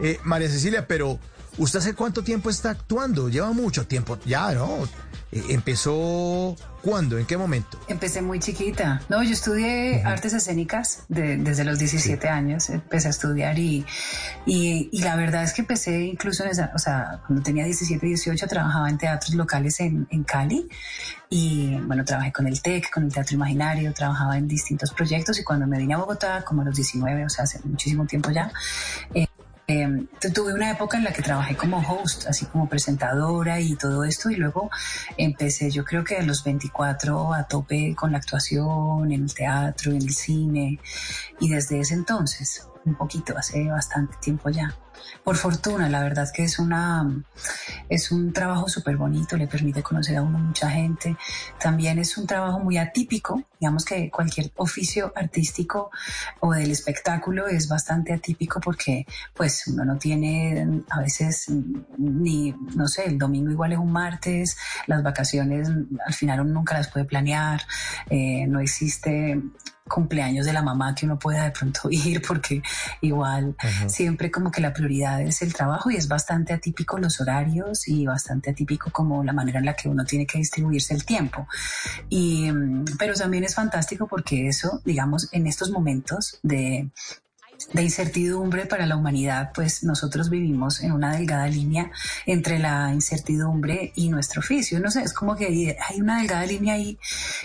Eh, María Cecilia, pero ¿usted hace cuánto tiempo está actuando? Lleva mucho tiempo, ya, ¿no? Eh, ¿Empezó cuándo? ¿En qué momento? Empecé muy chiquita. No, yo estudié artes escénicas desde los 17 años. Empecé a estudiar y, y, la verdad es que empecé incluso en esa, o sea, cuando tenía 17, 18 trabajaba en teatros locales en, en Cali y bueno, trabajé con el TEC, con el Teatro Imaginario, trabajaba en distintos proyectos y cuando me vine a Bogotá, como a los 19, o sea, hace muchísimo tiempo ya, eh, eh, tuve una época en la que trabajé como host, así como presentadora y todo esto, y luego empecé, yo creo que a los 24 a tope con la actuación, en el teatro, en el cine, y desde ese entonces, un poquito, hace bastante tiempo ya por fortuna, la verdad que es una es un trabajo súper bonito, le permite conocer a uno mucha gente. También es un trabajo muy atípico, digamos que cualquier oficio artístico o del espectáculo es bastante atípico porque pues uno no tiene a veces ni, no sé, el domingo igual es un martes, las vacaciones al final uno nunca las puede planear, eh, no existe cumpleaños de la mamá que uno pueda de pronto ir porque igual siempre como que la prioridad es el trabajo y es bastante atípico los horarios y bastante atípico como la manera en la que uno tiene que distribuirse el tiempo. Y, mm, pero también es fantástico porque eso, digamos, en estos momentos de de incertidumbre para la humanidad, pues nosotros vivimos en una delgada línea entre la incertidumbre y nuestro oficio. No sé, es como que hay una delgada línea ahí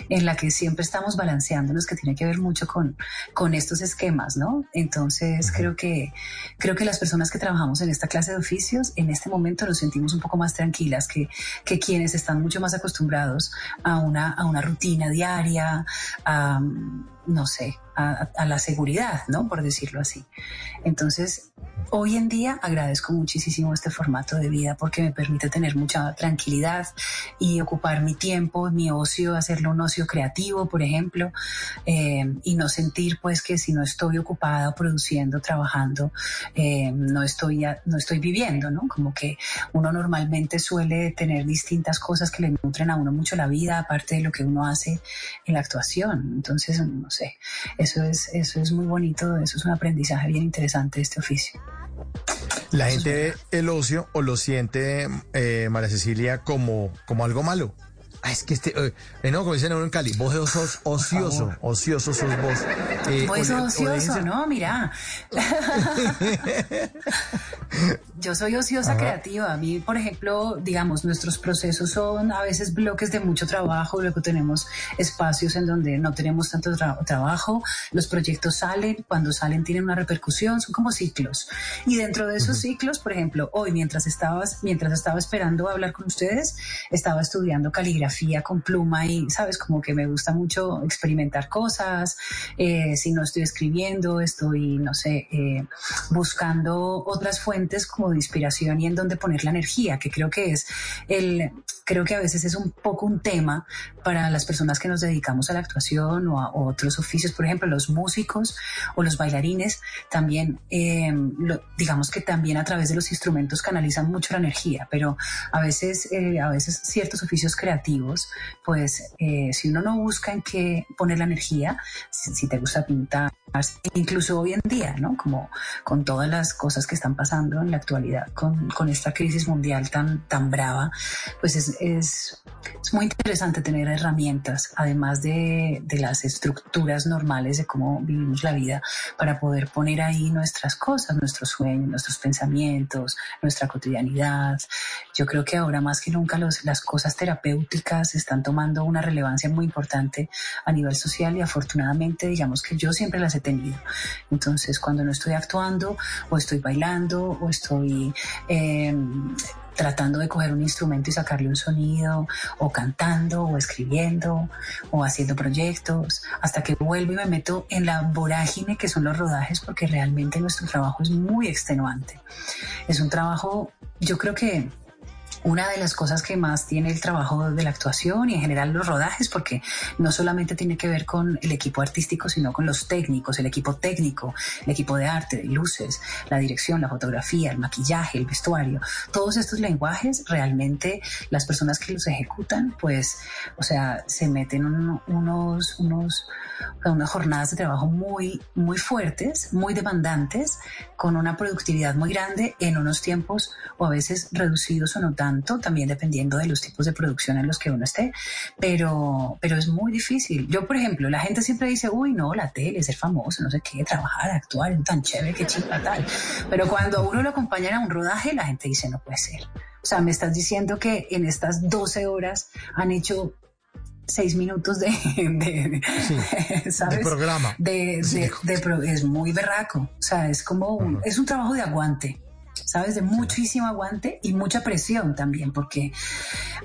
en la que siempre estamos balanceándonos, que tiene que ver mucho con, con estos esquemas, ¿no? Entonces creo que, creo que las personas que trabajamos en esta clase de oficios, en este momento nos sentimos un poco más tranquilas que, que quienes están mucho más acostumbrados a una, a una rutina diaria, a no sé, a, la seguridad, ¿no? Por decirlo así. Entonces, hoy en día agradezco muchísimo este formato de vida porque me permite tener mucha tranquilidad y ocupar mi tiempo, mi ocio, hacerlo un ocio creativo, por ejemplo, eh, y no sentir pues que si no estoy ocupada produciendo, trabajando, eh, no, estoy, no estoy viviendo, ¿no? Como que uno normalmente suele tener distintas cosas que le nutren a uno mucho la vida, aparte de lo que uno hace en la actuación. Entonces, no sé, eso es, eso es muy bonito, eso es un aprendizaje bien interesante de este oficio. La gente ve el ocio o lo siente, eh, María Cecilia, como, como algo malo. Ah, es que este, eh, no, como dicen en Cali, vos sos ocioso, ocioso sos vos. Eh, vos sos ocioso, ¿no? Mira. Yo soy ociosa creativa. A mí, por ejemplo, digamos, nuestros procesos son a veces bloques de mucho trabajo, luego tenemos espacios en donde no tenemos tanto trabajo, los proyectos salen, cuando salen tienen una repercusión, son como ciclos. Y dentro de esos ciclos, por ejemplo, hoy mientras estabas, mientras estaba esperando hablar con ustedes, estaba estudiando caligrafía con pluma y, sabes, como que me gusta mucho experimentar cosas. Eh, si no estoy escribiendo, estoy, no sé, eh, buscando otras fuentes como de inspiración y en donde poner la energía, que creo que es el, creo que a veces es un poco un tema para las personas que nos dedicamos a la actuación o a otros oficios, por ejemplo, los músicos o los bailarines, también, eh, digamos que también a través de los instrumentos canalizan mucho la energía, pero a veces, a veces ciertos oficios creativos, pues eh, si uno no busca en qué poner la energía, si, te gusta pintar, incluso hoy en día, ¿no? Como con todas las cosas que están pasando en la actualidad, con, con esta crisis mundial tan, tan brava, pues es, es, es muy interesante tener herramientas, además de, de, las estructuras normales de cómo vivimos la vida, para poder poner ahí nuestras cosas, nuestros sueños, nuestros pensamientos, nuestra cotidianidad. Yo creo que ahora más que nunca los, las cosas terapéuticas están tomando una relevancia muy importante a nivel social y afortunadamente digamos que yo siempre las he tenido. Entonces cuando no estoy actuando o estoy bailando o estoy... Em, tratando de coger un instrumento y sacarle un sonido, o cantando, o escribiendo, o haciendo proyectos, hasta que vuelvo y me meto en la vorágine que son los rodajes, porque realmente nuestro trabajo es muy extenuante. Es un trabajo, yo creo que una de las cosas que más tiene el trabajo de la actuación y en general los rodajes, porque no solamente tiene que ver con el equipo artístico, sino con los técnicos, el equipo técnico, el equipo de arte, de luces, la dirección, la fotografía, el maquillaje, el vestuario, todos estos lenguajes realmente las personas que los ejecutan, pues, o sea, se meten unos, unos, unas jornadas de trabajo muy, muy fuertes, muy demandantes, con una productividad muy grande en unos tiempos o a veces reducidos o no tanto, también dependiendo de los tipos de producción en los que uno esté, pero, pero es muy difícil. Yo, por ejemplo, la gente siempre dice, uy, no, la tele, ser famoso, no sé qué, trabajar, actuar, tan chévere, qué chica tal. Pero cuando uno lo acompaña a un rodaje, la gente dice, no puede ser. O sea, me estás diciendo que en estas 12 horas han hecho seis minutos de, de, programa. De, es muy berraco. O sea, es como, es un trabajo de aguante. ¿Sabes? De muchísimo aguante y mucha presión también, porque,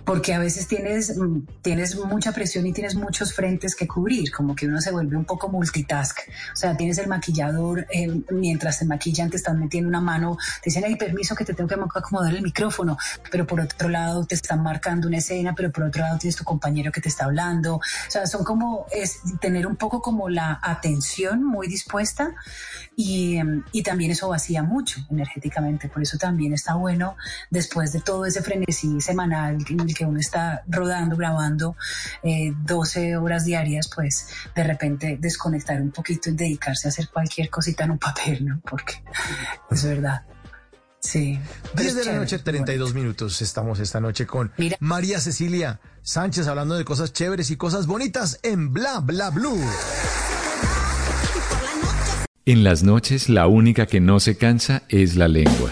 porque a veces tienes, mm, tienes mucha presión y tienes muchos frentes que cubrir, como que uno se vuelve un poco multitask. O sea, tienes el maquillador, eh, mientras te maquillan te están metiendo una mano, te dicen, hay permiso que te tengo que acomodar el micrófono, pero por otro lado te están marcando una escena, pero por otro lado tienes tu compañero que te está hablando. O sea, son como, es tener un poco como la atención muy dispuesta y, em, y también eso vacía mucho energéticamente por eso también está bueno, después de todo ese frenesí semanal en el que uno está rodando, grabando 12 eh, horas diarias, pues de repente desconectar un poquito y dedicarse a hacer cualquier cosita en un papel, ¿no? Porque es verdad. Sí. 10 de la noche, 32 minutos. Estamos esta noche con María Cecilia Sánchez hablando de cosas chéveres y cosas bonitas en Bla Bla Blue. En las noches la única que no se cansa es la lengua.